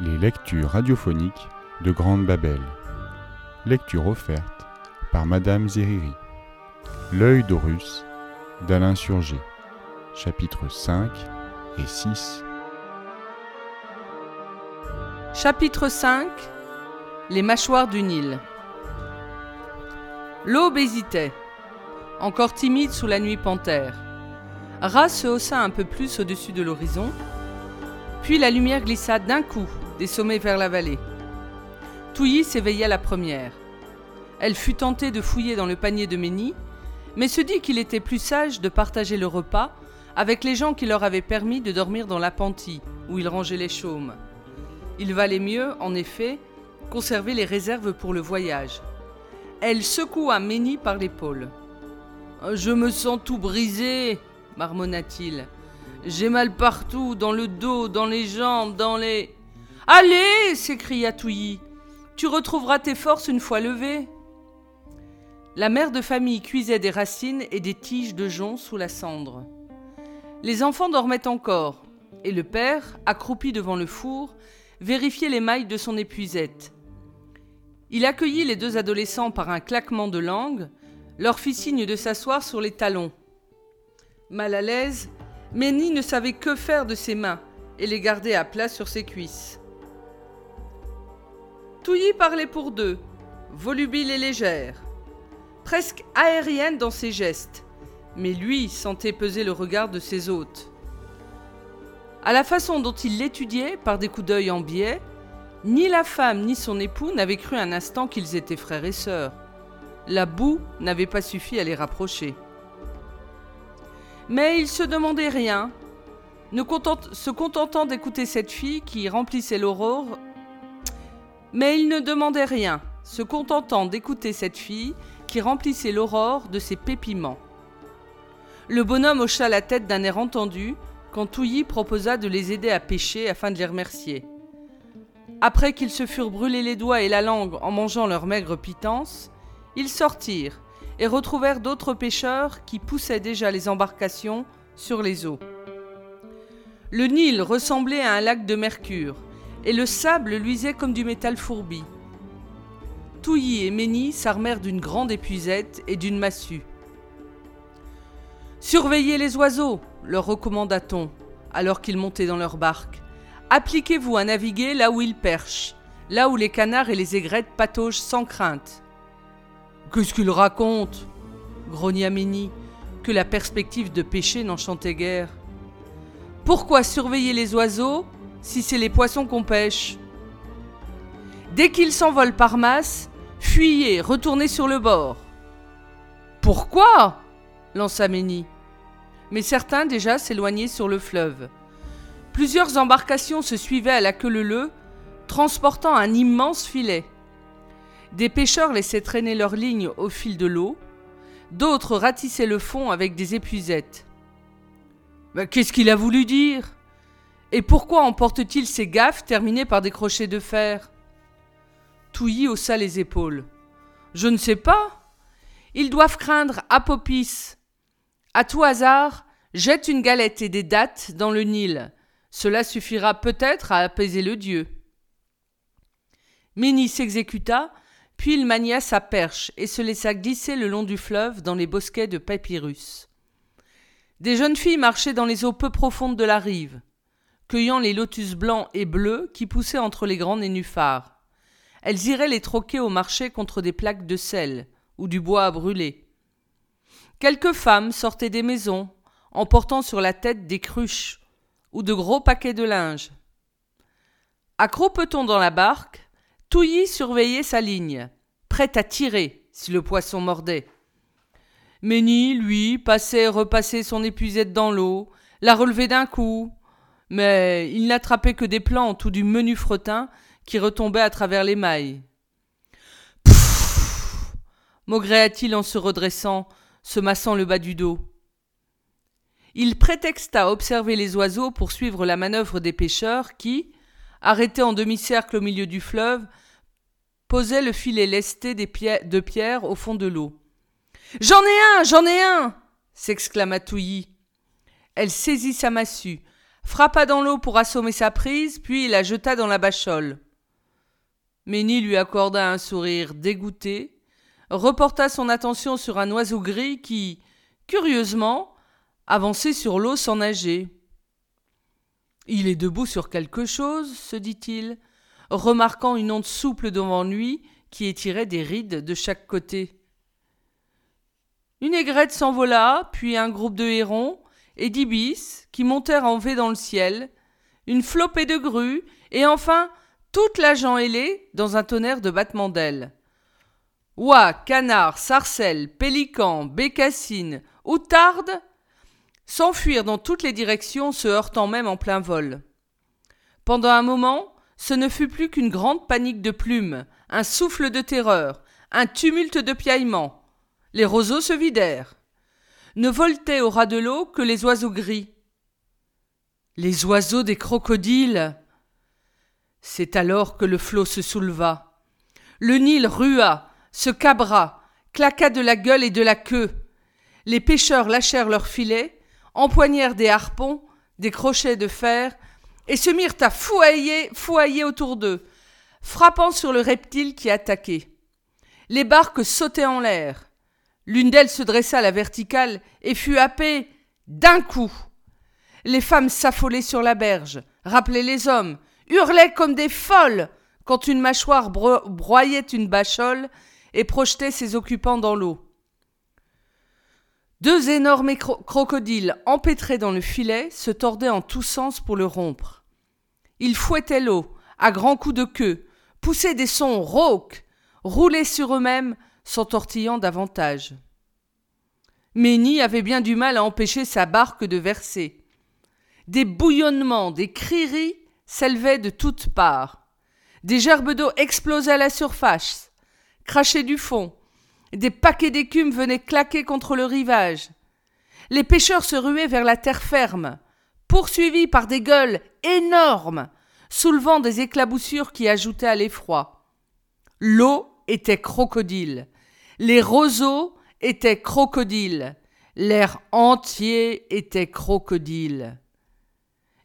Les lectures radiophoniques de Grande Babel. Lecture offerte par Madame Zeriri. L'œil d'Horus d'Alain Surgé. Chapitres 5 et 6. Chapitre 5 Les mâchoires du Nil. L'aube hésitait, encore timide sous la nuit panthère. Ra se haussa un peu plus au-dessus de l'horizon, puis la lumière glissa d'un coup des sommets vers la vallée. Touilly s'éveilla la première. Elle fut tentée de fouiller dans le panier de Ménie, mais se dit qu'il était plus sage de partager le repas avec les gens qui leur avaient permis de dormir dans l'appentis, où ils rangeaient les chaumes. Il valait mieux, en effet, conserver les réserves pour le voyage. Elle secoua Ménie par l'épaule. Je me sens tout brisé, marmonna-t-il. J'ai mal partout, dans le dos, dans les jambes, dans les. Allez s'écria Touilly. Tu retrouveras tes forces une fois levé. La mère de famille cuisait des racines et des tiges de jonc sous la cendre. Les enfants dormaient encore, et le père, accroupi devant le four, vérifiait les mailles de son épuisette. Il accueillit les deux adolescents par un claquement de langue, leur fit signe de s'asseoir sur les talons. Mal à l'aise, Ménie ne savait que faire de ses mains et les garder à plat sur ses cuisses. Touilly parlait pour deux, volubile et légère, presque aérienne dans ses gestes, mais lui sentait peser le regard de ses hôtes. À la façon dont il l'étudiait par des coups d'œil en biais, ni la femme ni son époux n'avaient cru un instant qu'ils étaient frères et sœurs. La boue n'avait pas suffi à les rapprocher. Mais il se demandait rien, se contentant d'écouter cette fille qui remplissait l'aurore mais il ne demandait rien, se contentant d'écouter cette fille qui remplissait l'aurore de ses pépiments. Le bonhomme hocha la tête d'un air entendu quand Touilly proposa de les aider à pêcher afin de les remercier. Après qu'ils se furent brûlés les doigts et la langue en mangeant leur maigre pitance, ils sortirent et retrouvèrent d'autres pêcheurs qui poussaient déjà les embarcations sur les eaux. Le Nil ressemblait à un lac de mercure, et le sable luisait comme du métal fourbi. Touilly et Ménie s'armèrent d'une grande épuisette et d'une massue. Surveillez les oiseaux, leur recommanda-t-on, alors qu'ils montaient dans leur barque. Appliquez-vous à naviguer là où ils perchent, là où les canards et les aigrettes pataugent sans crainte. Qu'est-ce qu'ils racontent? grogna Ménie, que la perspective de pêcher n'enchantait guère. Pourquoi surveiller les oiseaux? Si c'est les poissons qu'on pêche. Dès qu'ils s'envolent par masse, fuyez, retournez sur le bord. Pourquoi? lança Ménie. Mais certains déjà s'éloignaient sur le fleuve. Plusieurs embarcations se suivaient à la queue leu transportant un immense filet. Des pêcheurs laissaient traîner leurs lignes au fil de l'eau, d'autres ratissaient le fond avec des épuisettes. Mais qu'est-ce qu'il a voulu dire? Et pourquoi emporte-t-il ces gaffes terminées par des crochets de fer? Touilly haussa les épaules. Je ne sais pas. Ils doivent craindre Apopis. À tout hasard, jette une galette et des dattes dans le Nil. Cela suffira peut-être à apaiser le dieu. Ménie s'exécuta, puis il mania sa perche et se laissa glisser le long du fleuve dans les bosquets de papyrus. Des jeunes filles marchaient dans les eaux peu profondes de la rive cueillant les lotus blancs et bleus qui poussaient entre les grands nénuphars. Elles iraient les troquer au marché contre des plaques de sel ou du bois à brûler. Quelques femmes sortaient des maisons, emportant sur la tête des cruches ou de gros paquets de linge. Accropeton dans la barque, Touilly surveillait sa ligne, prêt à tirer si le poisson mordait. Ménie, lui, passait et repassait son épuisette dans l'eau, la relevait d'un coup, mais il n'attrapait que des plantes ou du menu fretin qui retombaient à travers les mailles. Pfff maugréa-t-il en se redressant, se massant le bas du dos. Il prétexta observer les oiseaux pour suivre la manœuvre des pêcheurs qui, arrêtés en demi-cercle au milieu du fleuve, posaient le filet lesté des de pierre au fond de l'eau. J'en ai un, j'en ai un s'exclama Touilly. Elle saisit sa massue, frappa dans l'eau pour assommer sa prise, puis la jeta dans la bachole. Ménie lui accorda un sourire dégoûté, reporta son attention sur un oiseau gris qui, curieusement, avançait sur l'eau sans nager. Il est debout sur quelque chose, se dit-il, remarquant une onde souple devant lui qui étirait des rides de chaque côté. Une aigrette s'envola, puis un groupe de hérons et d'ibis qui montèrent en V dans le ciel, une flopée de grues, et enfin toute la gent ailée dans un tonnerre de battements d'ailes. Oies, canards, sarcelles, pélicans, bécassines, outardes s'enfuirent dans toutes les directions, se heurtant même en plein vol. Pendant un moment, ce ne fut plus qu'une grande panique de plumes, un souffle de terreur, un tumulte de piaillements. Les roseaux se vidèrent. Ne voltaient au ras de l'eau que les oiseaux gris. Les oiseaux des crocodiles. C'est alors que le flot se souleva. Le Nil rua, se cabra, claqua de la gueule et de la queue. Les pêcheurs lâchèrent leurs filets, empoignèrent des harpons, des crochets de fer, et se mirent à fouailler, fouailler autour d'eux, frappant sur le reptile qui attaquait. Les barques sautaient en l'air. L'une d'elles se dressa à la verticale et fut happée d'un coup. Les femmes s'affolaient sur la berge, rappelaient les hommes, hurlaient comme des folles quand une mâchoire broyait une bachole et projetait ses occupants dans l'eau. Deux énormes crocodiles empêtrés dans le filet se tordaient en tous sens pour le rompre. Ils fouettaient l'eau à grands coups de queue, poussaient des sons rauques, roulaient sur eux-mêmes, s'entortillant davantage. Ménie avait bien du mal à empêcher sa barque de verser. Des bouillonnements, des crieries s'élevaient de toutes parts. Des gerbes d'eau explosaient à la surface, crachaient du fond. Des paquets d'écume venaient claquer contre le rivage. Les pêcheurs se ruaient vers la terre ferme, poursuivis par des gueules énormes, soulevant des éclaboussures qui ajoutaient à l'effroi. L'eau était crocodile, les roseaux étaient crocodiles, l'air entier était crocodile.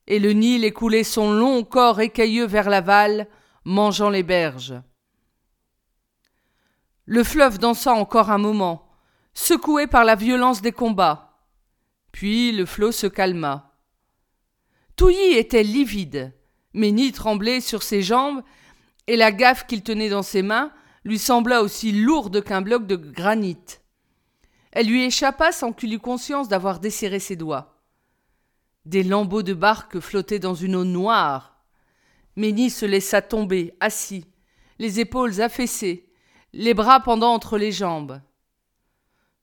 Et le Nil écoulait son long corps écailleux vers l'aval, mangeant les berges. Le fleuve dansa encore un moment, secoué par la violence des combats. Puis le flot se calma. Touilly était livide, Ménie tremblait sur ses jambes, et la gaffe qu'il tenait dans ses mains lui sembla aussi lourde qu'un bloc de granit. Elle lui échappa sans qu'il eût conscience d'avoir desserré ses doigts. Des lambeaux de barque flottaient dans une eau noire. Ménie se laissa tomber, assis, les épaules affaissées, les bras pendant entre les jambes.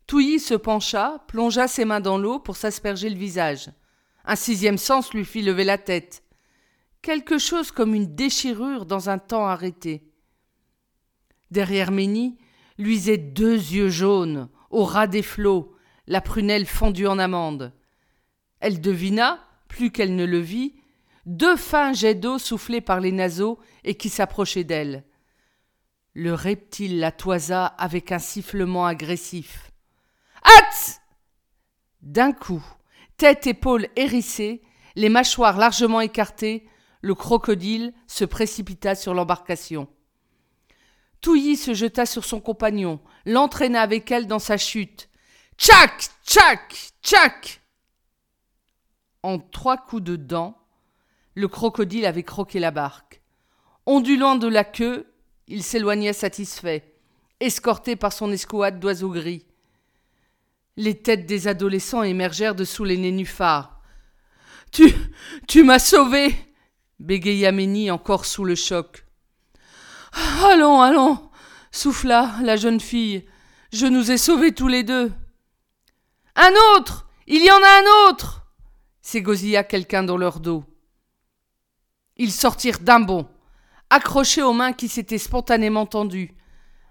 Touilly se pencha, plongea ses mains dans l'eau pour s'asperger le visage. Un sixième sens lui fit lever la tête. Quelque chose comme une déchirure dans un temps arrêté. Derrière Ménie luisaient deux yeux jaunes, au ras des flots, la prunelle fendue en amande. Elle devina, plus qu'elle ne le vit, deux fins jets d'eau soufflés par les naseaux et qui s'approchaient d'elle. Le reptile la toisa avec un sifflement agressif. Hâte D'un coup, tête épaules hérissées, les mâchoires largement écartées, le crocodile se précipita sur l'embarcation. Touilly se jeta sur son compagnon, l'entraîna avec elle dans sa chute. Tchac Tchac Tchac En trois coups de dents, le crocodile avait croqué la barque. Ondulant de la queue, il s'éloignait satisfait, escorté par son escouade d'oiseaux gris. Les têtes des adolescents émergèrent de sous les nénuphars. Tu. tu m'as sauvé bégaya Ménie encore sous le choc. Allons, allons souffla la jeune fille. Je nous ai sauvés tous les deux. Un autre Il y en a un autre s'égosilla quelqu'un dans leur dos. Ils sortirent d'un bond, accrochés aux mains qui s'étaient spontanément tendues.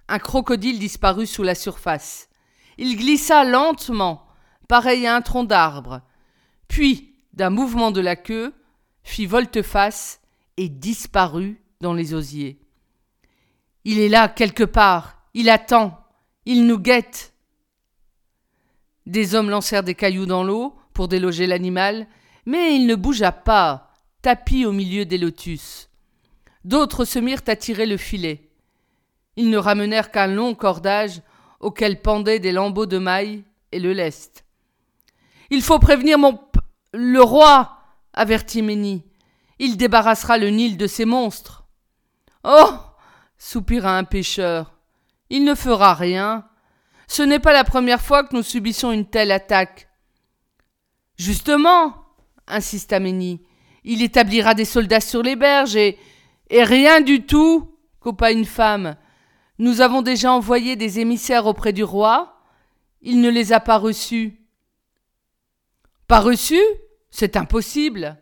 Un crocodile disparut sous la surface. Il glissa lentement, pareil à un tronc d'arbre, puis, d'un mouvement de la queue, fit volte-face et disparut dans les osiers. Il est là quelque part, il attend, il nous guette. Des hommes lancèrent des cailloux dans l'eau pour déloger l'animal, Mais il ne bougea pas, tapis au milieu des lotus. D'autres se mirent à tirer le filet. Ils ne ramenèrent qu'un long cordage auquel pendaient des lambeaux de mailles et le lest. Il faut prévenir mon p le roi, avertit Ménie. Il débarrassera le Nil de ces monstres. Oh soupira un pêcheur. Il ne fera rien. Ce n'est pas la première fois que nous subissons une telle attaque. Justement, insista Ménie, il établira des soldats sur les berges et. et rien du tout, coupa une femme. Nous avons déjà envoyé des émissaires auprès du roi. Il ne les a pas reçus. Pas reçus? C'est impossible.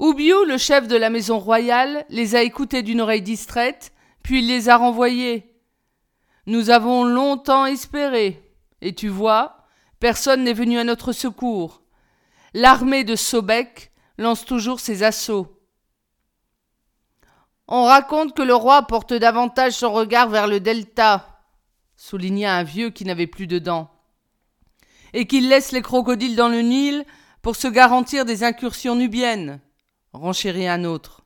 Oubiou, le chef de la maison royale, les a écoutés d'une oreille distraite, puis les a renvoyés. Nous avons longtemps espéré, et tu vois, personne n'est venu à notre secours. L'armée de Sobek lance toujours ses assauts. On raconte que le roi porte davantage son regard vers le delta, souligna un vieux qui n'avait plus de dents, et qu'il laisse les crocodiles dans le Nil pour se garantir des incursions nubiennes, renchérit un autre.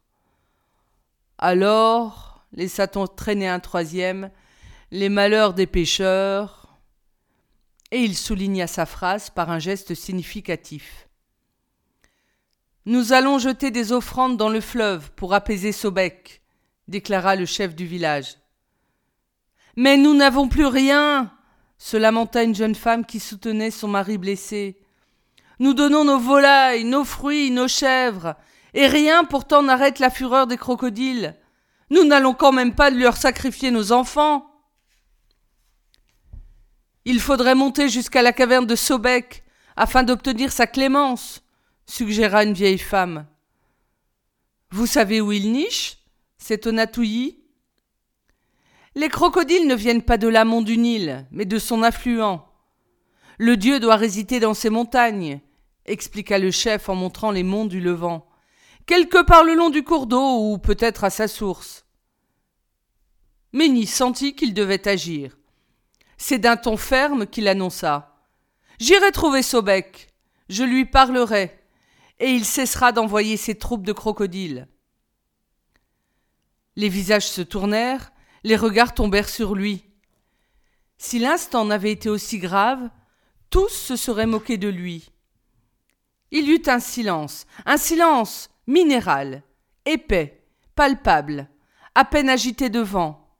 Alors, laissa-t-on traîner un troisième, les malheurs des pêcheurs, et il souligna sa phrase par un geste significatif. Nous allons jeter des offrandes dans le fleuve pour apaiser Sobek, déclara le chef du village. Mais nous n'avons plus rien, se lamenta une jeune femme qui soutenait son mari blessé. Nous donnons nos volailles, nos fruits, nos chèvres, et rien pourtant n'arrête la fureur des crocodiles. Nous n'allons quand même pas leur sacrifier nos enfants. Il faudrait monter jusqu'à la caverne de Sobek afin d'obtenir sa clémence suggéra une vieille femme. Vous savez où il niche? S'étonna Touilly. Les crocodiles ne viennent pas de l'amont du Nil, mais de son affluent. Le dieu doit résider dans ces montagnes, expliqua le chef en montrant les monts du Levant, quelque part le long du cours d'eau ou peut-être à sa source. Méni sentit qu'il devait agir. C'est d'un ton ferme qu'il annonça. J'irai trouver Sobek. Je lui parlerai et il cessera d'envoyer ses troupes de crocodiles. Les visages se tournèrent, les regards tombèrent sur lui. Si l'instant n'avait été aussi grave, tous se seraient moqués de lui. Il y eut un silence, un silence minéral, épais, palpable, à peine agité de vent.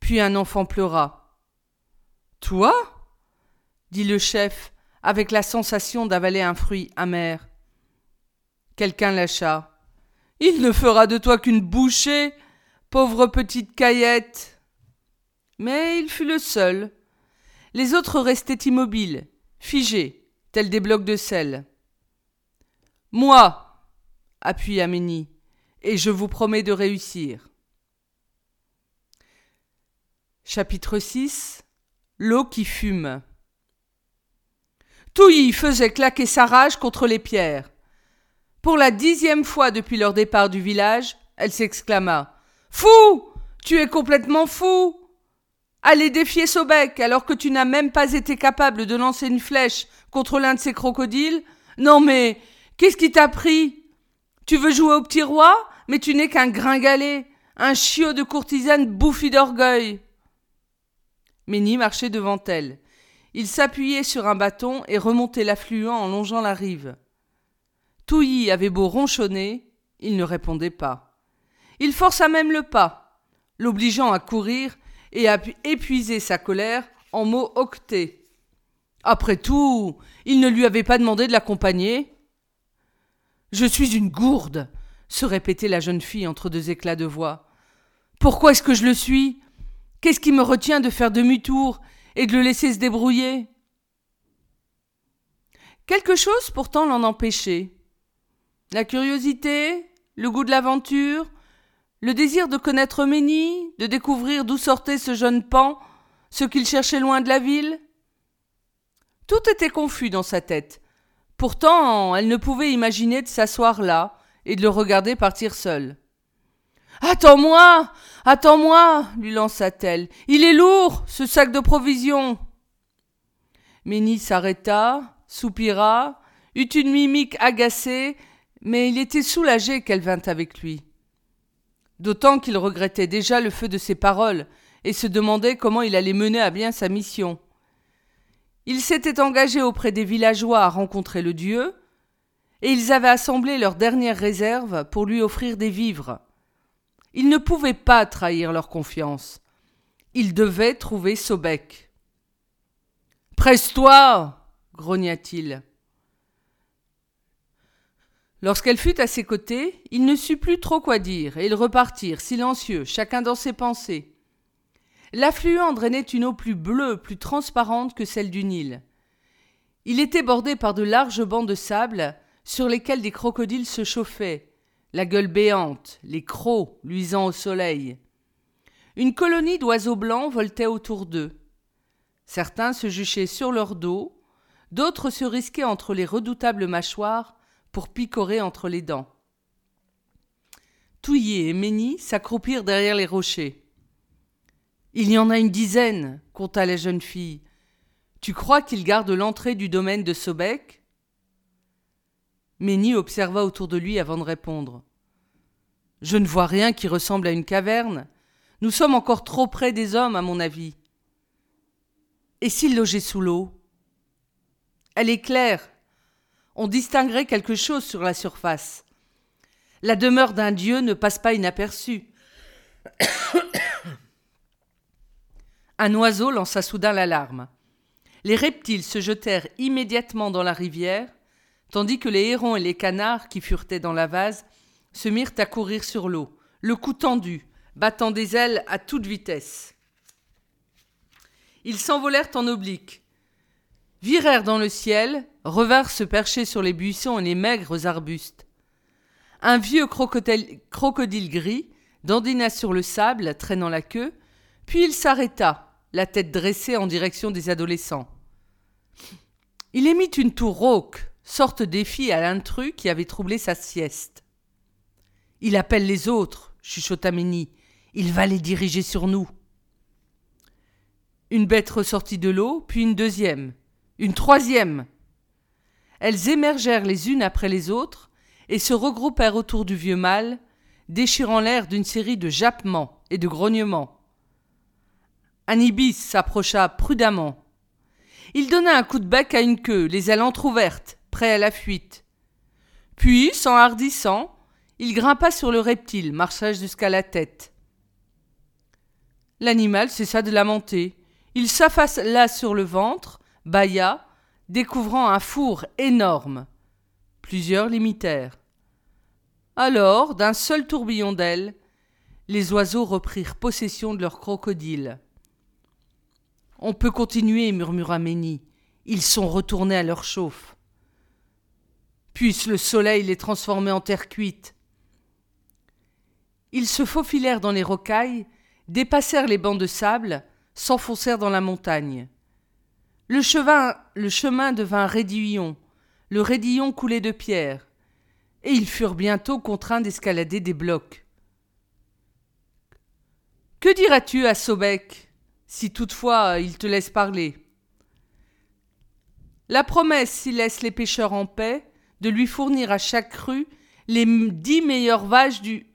Puis un enfant pleura. Toi? dit le chef, avec la sensation d'avaler un fruit amer. Quelqu'un lâcha. Il ne fera de toi qu'une bouchée, pauvre petite caillette. Mais il fut le seul. Les autres restaient immobiles, figés, tels des blocs de sel. Moi, appuya Ménie, et je vous promets de réussir. Chapitre 6 L'eau qui fume. Touilly faisait claquer sa rage contre les pierres. Pour la dixième fois depuis leur départ du village, elle s'exclama. Fou. Tu es complètement fou. Aller défier Sobek alors que tu n'as même pas été capable de lancer une flèche contre l'un de ces crocodiles. Non mais. Qu'est-ce qui t'a pris? Tu veux jouer au petit roi, mais tu n'es qu'un gringalet, un chiot de courtisane bouffi d'orgueil. Ménie marchait devant elle. Il s'appuyait sur un bâton et remontait l'affluent en longeant la rive. Touilly avait beau ronchonner, il ne répondait pas. Il força même le pas, l'obligeant à courir et à épuiser sa colère en mots octés. Après tout, il ne lui avait pas demandé de l'accompagner. Je suis une gourde, se répétait la jeune fille entre deux éclats de voix. Pourquoi est-ce que je le suis? Qu'est-ce qui me retient de faire demi-tour et de le laisser se débrouiller? Quelque chose pourtant l'en empêchait. La curiosité, le goût de l'aventure, le désir de connaître Ménie, de découvrir d'où sortait ce jeune pan, ce qu'il cherchait loin de la ville. Tout était confus dans sa tête. Pourtant, elle ne pouvait imaginer de s'asseoir là et de le regarder partir seul. Attends-moi Attends-moi lui lança-t-elle. Il est lourd, ce sac de provisions. Ménie s'arrêta, soupira, eut une mimique agacée, mais il était soulagé qu'elle vînt avec lui. D'autant qu'il regrettait déjà le feu de ses paroles et se demandait comment il allait mener à bien sa mission. Il s'était engagé auprès des villageois à rencontrer le dieu, et ils avaient assemblé leurs dernières réserves pour lui offrir des vivres. Ils ne pouvaient pas trahir leur confiance. Ils devaient trouver Sobek. Presse-toi grogna-t-il. Lorsqu'elle fut à ses côtés, il ne sut plus trop quoi dire, et ils repartirent, silencieux, chacun dans ses pensées. L'affluent drainait une eau plus bleue, plus transparente que celle du Nil. Il était bordé par de larges bancs de sable sur lesquels des crocodiles se chauffaient, la gueule béante, les crocs luisant au soleil. Une colonie d'oiseaux blancs voltait autour d'eux. Certains se juchaient sur leur dos, d'autres se risquaient entre les redoutables mâchoires pour picorer entre les dents. Touillé et Méni s'accroupirent derrière les rochers. Il y en a une dizaine, compta la jeune fille. Tu crois qu'ils gardent l'entrée du domaine de Sobek? Méni observa autour de lui avant de répondre. Je ne vois rien qui ressemble à une caverne. Nous sommes encore trop près des hommes, à mon avis. Et s'ils logeaient sous l'eau? Elle est claire. On distinguerait quelque chose sur la surface. La demeure d'un dieu ne passe pas inaperçue. Un oiseau lança soudain l'alarme. Les reptiles se jetèrent immédiatement dans la rivière, tandis que les hérons et les canards qui furetaient dans la vase se mirent à courir sur l'eau, le cou tendu, battant des ailes à toute vitesse. Ils s'envolèrent en oblique, virèrent dans le ciel, revinrent se percher sur les buissons et les maigres arbustes. Un vieux crocodile, gris dandina sur le sable, traînant la queue, puis il s'arrêta, la tête dressée en direction des adolescents. Il émit une toux rauque, sorte défi à l'intrus qui avait troublé sa sieste. Il appelle les autres, chuchota Ménie. Il va les diriger sur nous. Une bête ressortit de l'eau, puis une deuxième, une troisième. Elles émergèrent les unes après les autres et se regroupèrent autour du vieux mâle, déchirant l'air d'une série de jappements et de grognements. Un ibis s'approcha prudemment. Il donna un coup de bec à une queue, les ailes entr'ouvertes, prêt à la fuite. Puis, s'enhardissant, il grimpa sur le reptile, marcha jusqu'à la tête. L'animal cessa de lamenter. Il s'affala sur le ventre, bâilla, découvrant un four énorme. Plusieurs l'imitèrent. Alors, d'un seul tourbillon d'ailes, les oiseaux reprirent possession de leur crocodile. On peut continuer, murmura Ménie. Ils sont retournés à leur chauffe. Puisse le soleil les transformer en terre cuite. Ils se faufilèrent dans les rocailles, dépassèrent les bancs de sable, s'enfoncèrent dans la montagne. Le, chemin, le chemin devint raidillon, le raidillon coulait de pierres, et ils furent bientôt contraints d'escalader des blocs. Que diras-tu à Sobek, si toutefois il te laisse parler La promesse, s'il laisse les pêcheurs en paix, de lui fournir à chaque crue les dix meilleures vaches du.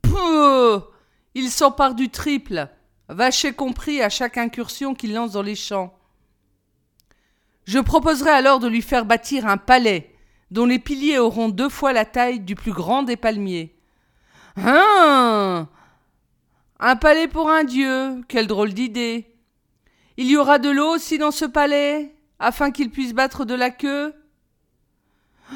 Pouh Il s'empare du triple, vacher compris à chaque incursion qu'il lance dans les champs. Je proposerai alors de lui faire bâtir un palais, dont les piliers auront deux fois la taille du plus grand des palmiers. Hein? Un palais pour un dieu, quelle drôle d'idée. Il y aura de l'eau aussi dans ce palais, afin qu'il puisse battre de la queue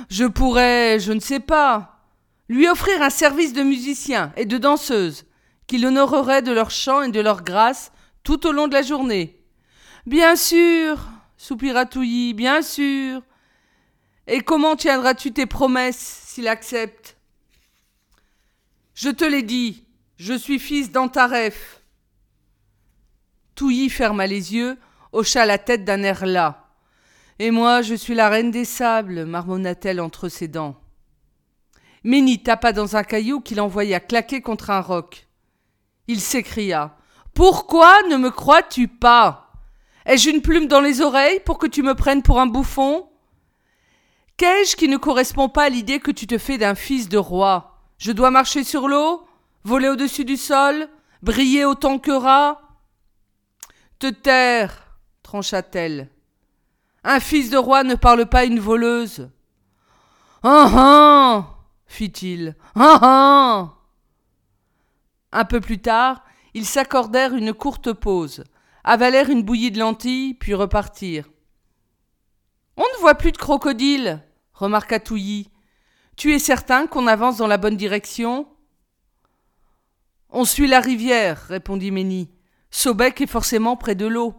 je pourrais, je ne sais pas, lui offrir un service de musicien et de danseuse, qui l'honorerait de leur chant et de leur grâce tout au long de la journée. Bien sûr, soupira Touilly, bien sûr. Et comment tiendras-tu tes promesses s'il accepte? Je te l'ai dit, je suis fils d'Antaref. Touilly ferma les yeux, hocha la tête d'un air las. Et moi, je suis la reine des sables, marmonna-t-elle entre ses dents. Ménie tapa dans un caillou qu'il envoya claquer contre un roc. Il s'écria. Pourquoi ne me crois-tu pas? Ai-je une plume dans les oreilles pour que tu me prennes pour un bouffon? Qu'ai-je qui ne correspond pas à l'idée que tu te fais d'un fils de roi? Je dois marcher sur l'eau? Voler au-dessus du sol Briller autant que rat Te taire trancha-t-elle. Un fils de roi ne parle pas une voleuse. Ah ah fit-il. Ah ah Un peu plus tard, ils s'accordèrent une courte pause, avalèrent une bouillie de lentilles, puis repartirent. On ne voit plus de crocodiles, remarqua Touilly. Tu es certain qu'on avance dans la bonne direction? On suit la rivière, répondit Ménie. Saubec est forcément près de l'eau.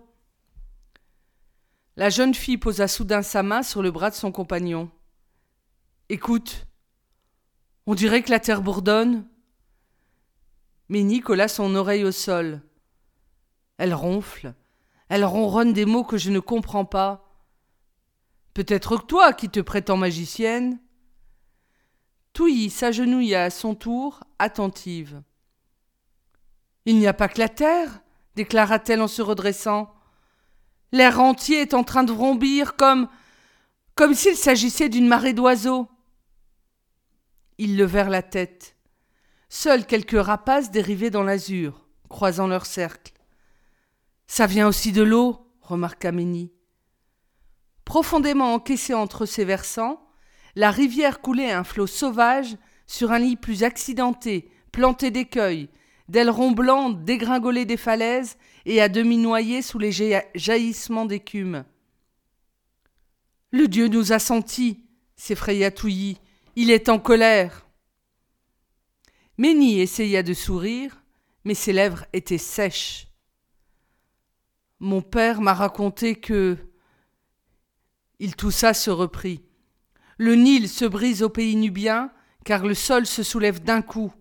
La jeune fille posa soudain sa main sur le bras de son compagnon. Écoute, on dirait que la terre bourdonne. Ménie colla son oreille au sol. Elle ronfle, elle ronronne des mots que je ne comprends pas. Peut-être que toi qui te prétends magicienne. Touilly s'agenouilla à son tour, attentive. Il n'y a pas que la terre, déclara-t-elle en se redressant. L'air entier est en train de vrombir comme. comme s'il s'agissait d'une marée d'oiseaux. Ils levèrent la tête. Seuls quelques rapaces dérivaient dans l'azur, croisant leur cercle. Ça vient aussi de l'eau, remarqua Ménie. Profondément encaissée entre ses versants, la rivière coulait un flot sauvage sur un lit plus accidenté, planté d'écueils, d'ailerons blancs dégringolés des falaises et à demi noyés sous les jaillissements d'écume. Le Dieu nous a sentis, s'effraya Touilly. Il est en colère. Ménie essaya de sourire, mais ses lèvres étaient sèches. Mon père m'a raconté que il toussa, se reprit. Le Nil se brise au pays nubien, car le sol se soulève d'un coup.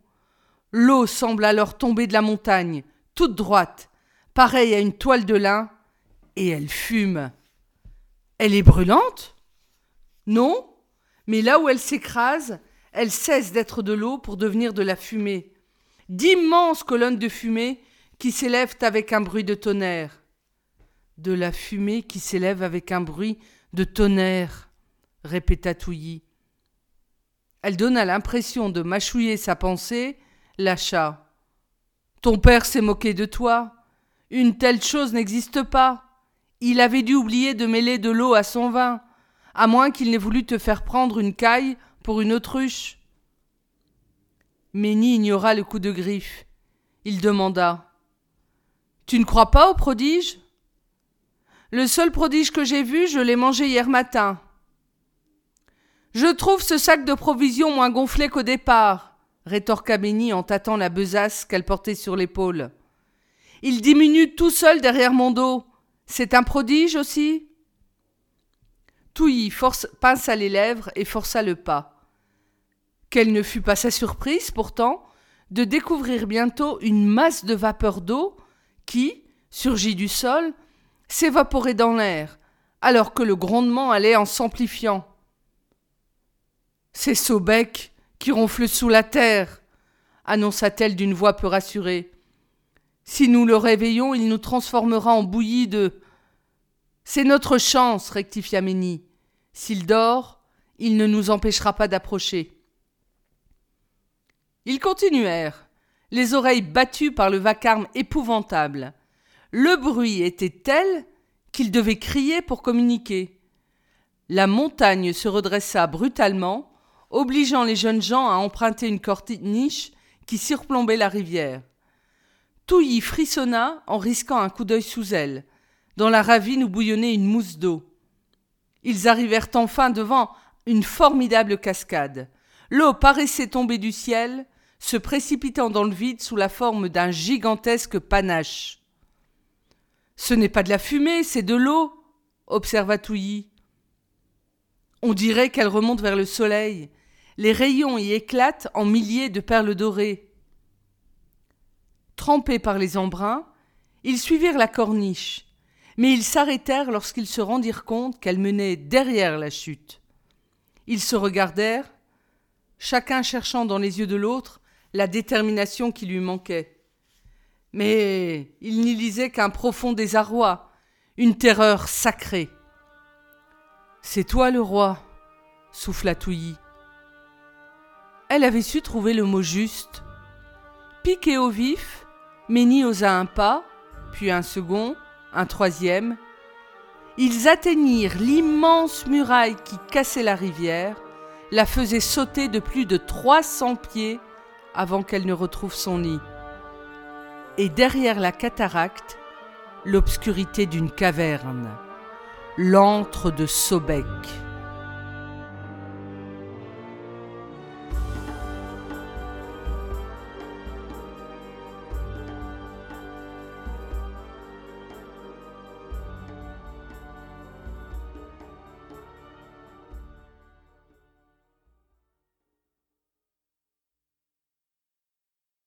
L'eau semble alors tomber de la montagne, toute droite, pareille à une toile de lin, et elle fume. Elle est brûlante? Non, mais là où elle s'écrase, elle cesse d'être de l'eau pour devenir de la fumée. D'immenses colonnes de fumée qui s'élèvent avec un bruit de tonnerre. De la fumée qui s'élève avec un bruit de tonnerre, répéta Touilly. Elle donna l'impression de mâchouiller sa pensée, lâcha. Ton père s'est moqué de toi. Une telle chose n'existe pas. Il avait dû oublier de mêler de l'eau à son vin, à moins qu'il n'ait voulu te faire prendre une caille pour une autruche. Ménie ignora le coup de griffe. Il demanda. Tu ne crois pas au prodige le seul prodige que j'ai vu, je l'ai mangé hier matin. Je trouve ce sac de provisions moins gonflé qu'au départ, rétorqua Béni en tâtant la besace qu'elle portait sur l'épaule. Il diminue tout seul derrière mon dos. C'est un prodige aussi? Touilly pinça les lèvres et força le pas. Quelle ne fut pas sa surprise, pourtant, de découvrir bientôt une masse de vapeur d'eau qui, surgit du sol, s'évaporer dans l'air, alors que le grondement allait en s'amplifiant. C'est Saubec qui ronfle sous la terre, annonça-t-elle d'une voix peu rassurée. Si nous le réveillons, il nous transformera en bouillie de. C'est notre chance, rectifia Ménie. S'il dort, il ne nous empêchera pas d'approcher. Ils continuèrent, les oreilles battues par le vacarme épouvantable. Le bruit était tel qu'il devait crier pour communiquer. La montagne se redressa brutalement, obligeant les jeunes gens à emprunter une corniche qui surplombait la rivière. Touilly frissonna en risquant un coup d'œil sous elle, dans la ravine où bouillonnait une mousse d'eau. Ils arrivèrent enfin devant une formidable cascade. L'eau paraissait tomber du ciel, se précipitant dans le vide sous la forme d'un gigantesque panache. Ce n'est pas de la fumée, c'est de l'eau, observa Touilly. On dirait qu'elle remonte vers le soleil. Les rayons y éclatent en milliers de perles dorées. Trempés par les embruns, ils suivirent la corniche, mais ils s'arrêtèrent lorsqu'ils se rendirent compte qu'elle menait derrière la chute. Ils se regardèrent, chacun cherchant dans les yeux de l'autre la détermination qui lui manquait mais il n'y lisait qu'un profond désarroi, une terreur sacrée. C'est toi le roi, souffla Touilly. Elle avait su trouver le mot juste. Piqué au vif, Ménie osa un pas, puis un second, un troisième. Ils atteignirent l'immense muraille qui cassait la rivière, la faisait sauter de plus de trois cents pieds avant qu'elle ne retrouve son nid. Et derrière la cataracte, l'obscurité d'une caverne, l'antre de Sobek.